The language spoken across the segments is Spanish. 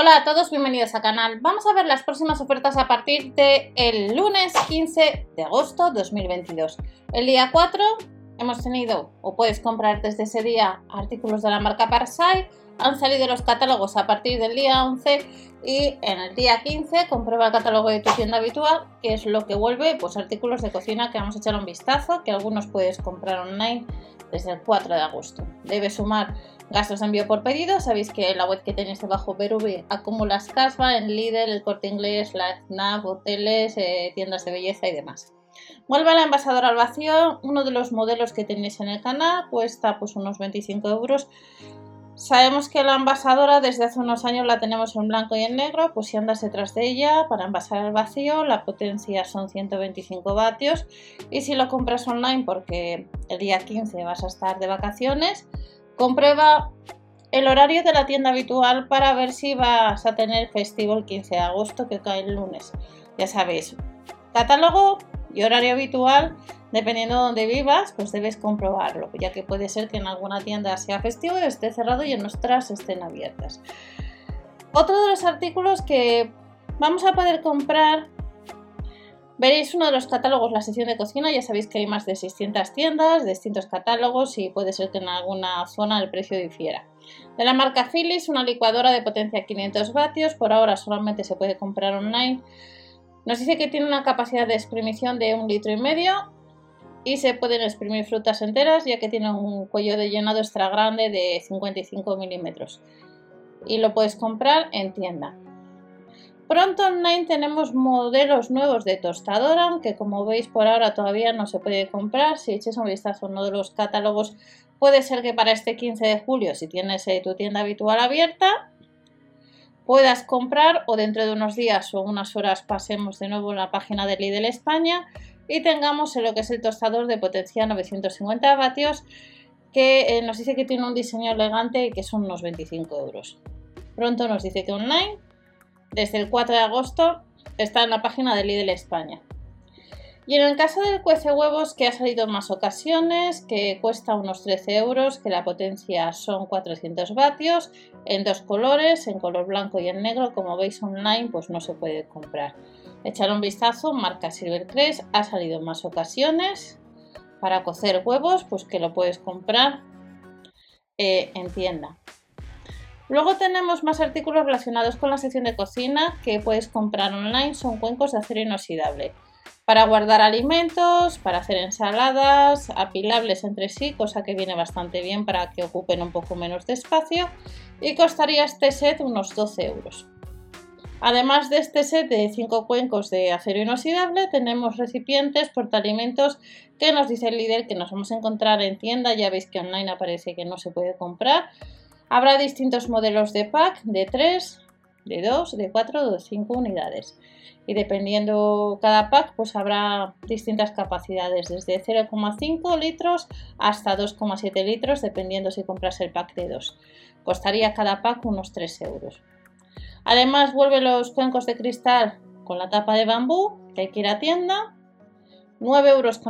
Hola a todos, bienvenidos al canal. Vamos a ver las próximas ofertas a partir del el lunes 15 de agosto 2022. El día 4 hemos tenido, o puedes comprar desde ese día, artículos de la marca Parsai. Han salido los catálogos a partir del día 11 y en el día 15 comprueba el catálogo de tu tienda habitual, que es lo que vuelve, pues artículos de cocina que vamos a echar un vistazo, que algunos puedes comprar online desde el 4 de agosto. Debes sumar gastos de envío por pedido. Sabéis que la web que tenéis debajo Berubi acumulas casva en Lidl, el Corte Inglés, la FNAC, hoteles, eh, tiendas de belleza y demás. Vuelve a la envasadora al vacío. Uno de los modelos que tenéis en el canal cuesta pues unos 25 euros. Sabemos que la envasadora desde hace unos años la tenemos en blanco y en negro, pues si andas detrás de ella para envasar al vacío, la potencia son 125 vatios y si lo compras online porque el día 15 vas a estar de vacaciones, comprueba el horario de la tienda habitual para ver si vas a tener festivo el 15 de agosto que cae el lunes. Ya sabéis, catálogo y horario habitual Dependiendo de dónde vivas, pues debes comprobarlo, ya que puede ser que en alguna tienda sea festivo y esté cerrado y en nuestras estén abiertas. Otro de los artículos que vamos a poder comprar, veréis uno de los catálogos, la sección de cocina, ya sabéis que hay más de 600 tiendas, distintos catálogos y puede ser que en alguna zona el precio difiera. De la marca Philips, una licuadora de potencia 500 vatios, por ahora solamente se puede comprar online. Nos dice que tiene una capacidad de exprimición de un litro y medio y se pueden exprimir frutas enteras ya que tiene un cuello de llenado extra grande de 55 milímetros y lo puedes comprar en tienda. Pronto online tenemos modelos nuevos de tostadora que como veis por ahora todavía no se puede comprar. Si eches un vistazo a uno de los catálogos puede ser que para este 15 de julio si tienes eh, tu tienda habitual abierta puedas comprar o dentro de unos días o unas horas pasemos de nuevo en la página de Lidl España y tengamos lo que es el tostador de potencia 950 vatios que eh, nos dice que tiene un diseño elegante y que son unos 25 euros. Pronto nos dice que online, desde el 4 de agosto, está en la página de Lidl España. Y en el caso del cuece huevos, que ha salido en más ocasiones, que cuesta unos 13 euros, que la potencia son 400 vatios, en dos colores, en color blanco y en negro, como veis online, pues no se puede comprar. Echar un vistazo, marca Silvercrest, ha salido en más ocasiones. Para cocer huevos, pues que lo puedes comprar eh, en tienda. Luego tenemos más artículos relacionados con la sección de cocina que puedes comprar online. Son cuencos de acero inoxidable. Para guardar alimentos, para hacer ensaladas, apilables entre sí, cosa que viene bastante bien para que ocupen un poco menos de espacio. Y costaría este set unos 12 euros. Además de este set de 5 cuencos de acero inoxidable, tenemos recipientes portaalimentos que nos dice el líder que nos vamos a encontrar en tienda. Ya veis que online aparece que no se puede comprar. Habrá distintos modelos de pack de 3, de 2, de 4 o de 5 unidades. Y dependiendo cada pack, pues habrá distintas capacidades, desde 0,5 litros hasta 2,7 litros, dependiendo si compras el pack de 2. Costaría cada pack unos 3 euros. Además vuelve los cuencos de cristal con la tapa de bambú, que hay que ir a tienda. 9,99 euros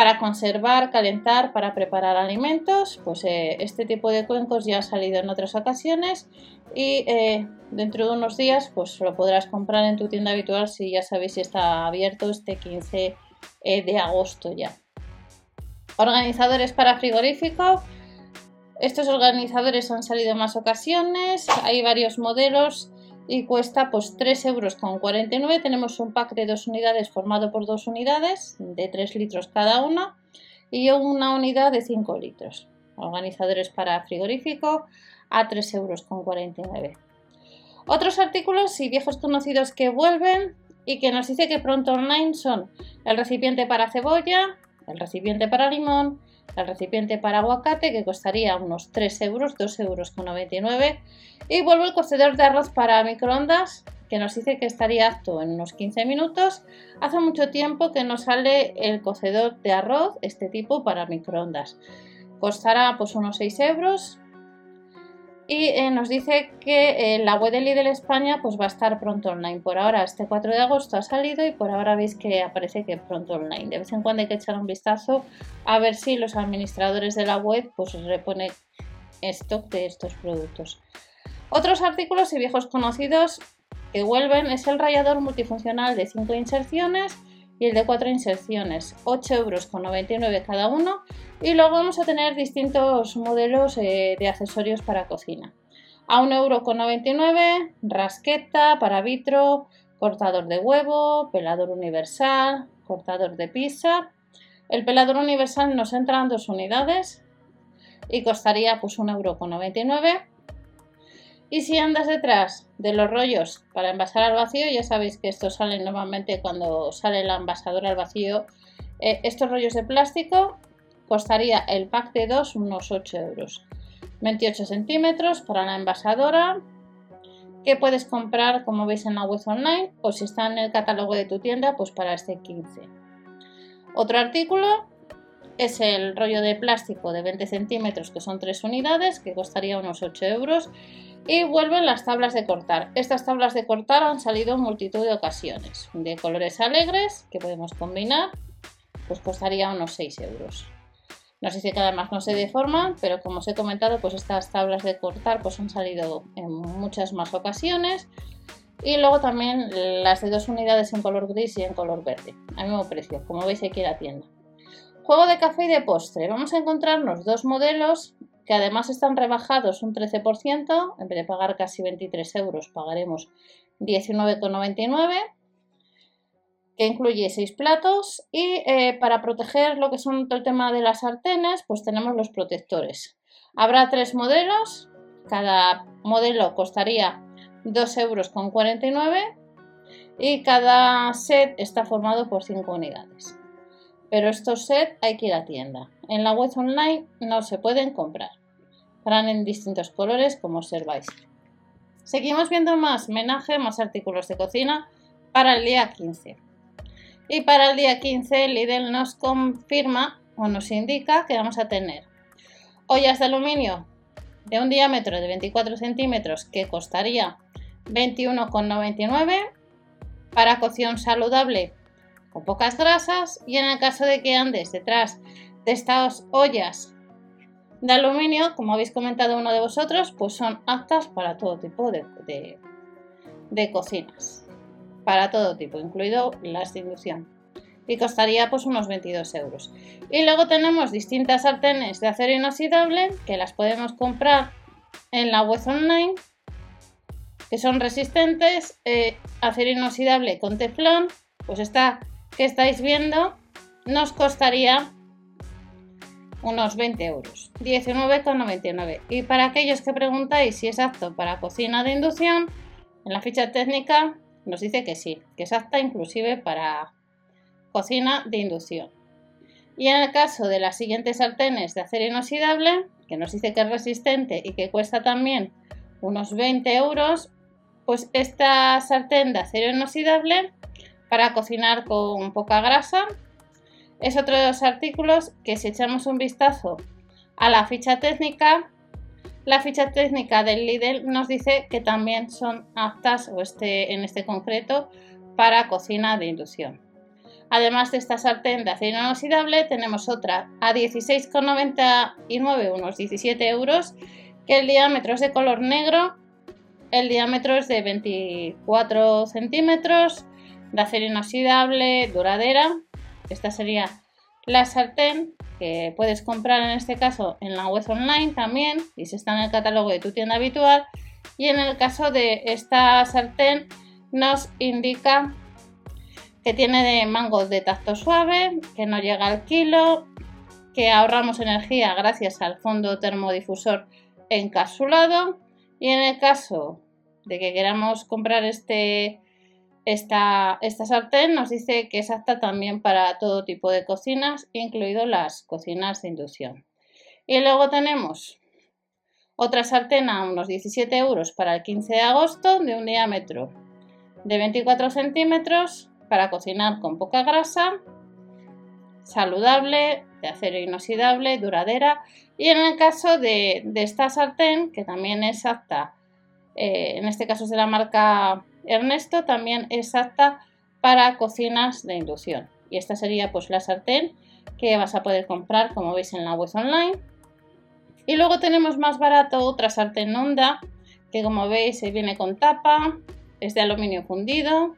para conservar, calentar, para preparar alimentos. Pues eh, este tipo de cuencos ya ha salido en otras ocasiones y eh, dentro de unos días pues lo podrás comprar en tu tienda habitual si ya sabéis si está abierto este 15 eh, de agosto ya. Organizadores para frigorífico estos organizadores han salido en más ocasiones, hay varios modelos y cuesta pues 3 euros con 49. Tenemos un pack de dos unidades formado por dos unidades de 3 litros cada una y una unidad de 5 litros. Organizadores para frigorífico a 3 euros con 49. Otros artículos y viejos conocidos que vuelven y que nos dice que pronto online son el recipiente para cebolla, el recipiente para limón, el recipiente para aguacate que costaría unos 3 euros, 2 euros con 99 y vuelvo el cocedor de arroz para microondas que nos dice que estaría apto en unos 15 minutos. Hace mucho tiempo que nos sale el cocedor de arroz, este tipo para microondas. Costará pues unos 6 euros, y eh, nos dice que eh, la web de Lidl España pues va a estar pronto online. Por ahora, este 4 de agosto ha salido y por ahora veis que aparece que pronto online. De vez en cuando hay que echar un vistazo a ver si los administradores de la web pues repone stock de estos productos. Otros artículos y viejos conocidos que vuelven es el rallador multifuncional de 5 inserciones y el de 4 inserciones, 8,99 euros cada uno. Y luego vamos a tener distintos modelos eh, de accesorios para cocina. A 1,99€, rasqueta para vitro, cortador de huevo, pelador universal, cortador de pizza. El pelador universal nos entran dos unidades y costaría pues 1,99€. Y si andas detrás de los rollos para envasar al vacío, ya sabéis que estos salen normalmente cuando sale la envasadora al vacío. Eh, estos rollos de plástico costaría el pack de 2 unos 8 euros. 28 centímetros para la envasadora que puedes comprar como veis en la web online o si está en el catálogo de tu tienda pues para este 15. Otro artículo es el rollo de plástico de 20 centímetros que son 3 unidades que costaría unos 8 euros y vuelven las tablas de cortar. Estas tablas de cortar han salido en multitud de ocasiones. De colores alegres que podemos combinar, pues costaría unos 6 euros. Nos dice que además no se deforman, pero como os he comentado, pues estas tablas de cortar pues han salido en muchas más ocasiones. Y luego también las de dos unidades en color gris y en color verde, al mismo precio, como veis aquí en la tienda. Juego de café y de postre. Vamos a encontrarnos dos modelos que además están rebajados un 13%, en vez de pagar casi 23 euros pagaremos 19,99 que incluye 6 platos y eh, para proteger lo que son todo el tema de las sartenes pues tenemos los protectores. Habrá tres modelos, cada modelo costaría 2,49 euros y cada set está formado por 5 unidades. Pero estos sets hay que ir a tienda. En la web online no se pueden comprar en distintos colores como observáis. Seguimos viendo más menaje, más artículos de cocina para el día 15. Y para el día 15 Lidl nos confirma o nos indica que vamos a tener ollas de aluminio de un diámetro de 24 centímetros que costaría 21,99 para cocción saludable con pocas grasas y en el caso de que andes detrás de estas ollas de aluminio, como habéis comentado uno de vosotros, pues son aptas para todo tipo de, de, cocinas. Para todo tipo, incluido las de inducción. Y costaría pues unos 22 euros. Y luego tenemos distintas sartenes de acero inoxidable que las podemos comprar en la web online. Que son resistentes. Eh, acero inoxidable con teflón. Pues esta que estáis viendo nos costaría unos 20 euros, 19,99. Y para aquellos que preguntáis si es apto para cocina de inducción, en la ficha técnica nos dice que sí, que es apta inclusive para cocina de inducción. Y en el caso de las siguientes sartenes de acero inoxidable, que nos dice que es resistente y que cuesta también unos 20 euros, pues esta sartén de acero inoxidable para cocinar con poca grasa es otro de los artículos que si echamos un vistazo a la ficha técnica, la ficha técnica del Lidl nos dice que también son aptas, o este, en este concreto, para cocina de inducción. Además de esta sartén de acero inoxidable, tenemos otra a 16,99, unos 17 euros, que el diámetro es de color negro, el diámetro es de 24 centímetros, de acero inoxidable, duradera esta sería la sartén que puedes comprar en este caso en la web online también y si está en el catálogo de tu tienda habitual. Y en el caso de esta sartén nos indica que tiene de mango de tacto suave, que no llega al kilo, que ahorramos energía gracias al fondo termodifusor encapsulado y en el caso de que queramos comprar este esta, esta sartén nos dice que es apta también para todo tipo de cocinas, incluido las cocinas de inducción. Y luego tenemos otra sartén a unos 17 euros para el 15 de agosto de un diámetro de 24 centímetros para cocinar con poca grasa, saludable, de acero inoxidable, duradera. Y en el caso de, esta sartén, que también es apta, eh, en este caso es de la marca Ernesto también es apta para cocinas de inducción. Y esta sería pues la sartén que vas a poder comprar como veis en la web online. Y luego tenemos más barato otra sartén Honda que como veis viene con tapa, es de aluminio fundido,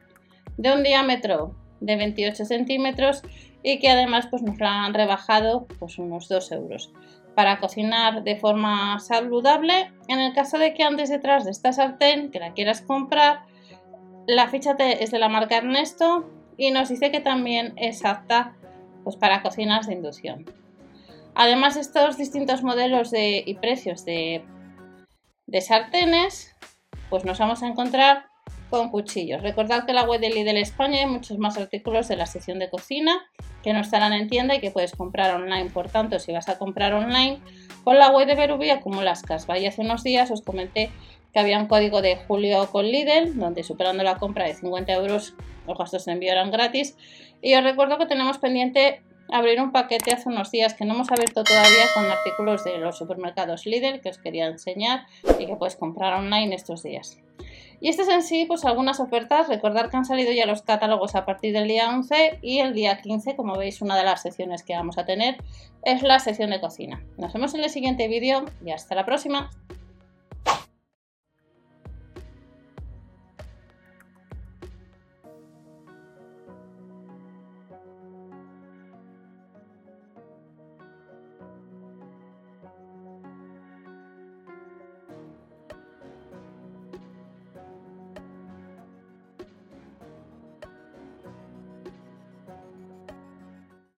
de un diámetro de 28 centímetros y que además pues, nos lo han rebajado pues, unos 2 euros para cocinar de forma saludable. En el caso de que andes detrás de esta sartén, que la quieras comprar, la ficha es de la marca Ernesto y nos dice que también es apta pues, para cocinas de inducción. Además, estos distintos modelos de, y precios de, de sartenes, pues nos vamos a encontrar con cuchillos. Recordad que la web de Lidl España hay muchos más artículos de la sección de cocina que no estarán en tienda y que puedes comprar online. Por tanto, si vas a comprar online con la web de Berubi acumulas casva. Y hace unos días os comenté que había un código de julio con Lidl, donde superando la compra de 50 euros los gastos de envío eran gratis. Y os recuerdo que tenemos pendiente abrir un paquete hace unos días que no hemos abierto todavía con artículos de los supermercados Lidl que os quería enseñar y que puedes comprar online estos días. Y estas en sí, pues algunas ofertas, recordar que han salido ya los catálogos a partir del día 11 y el día 15, como veis, una de las secciones que vamos a tener es la sección de cocina. Nos vemos en el siguiente vídeo y hasta la próxima.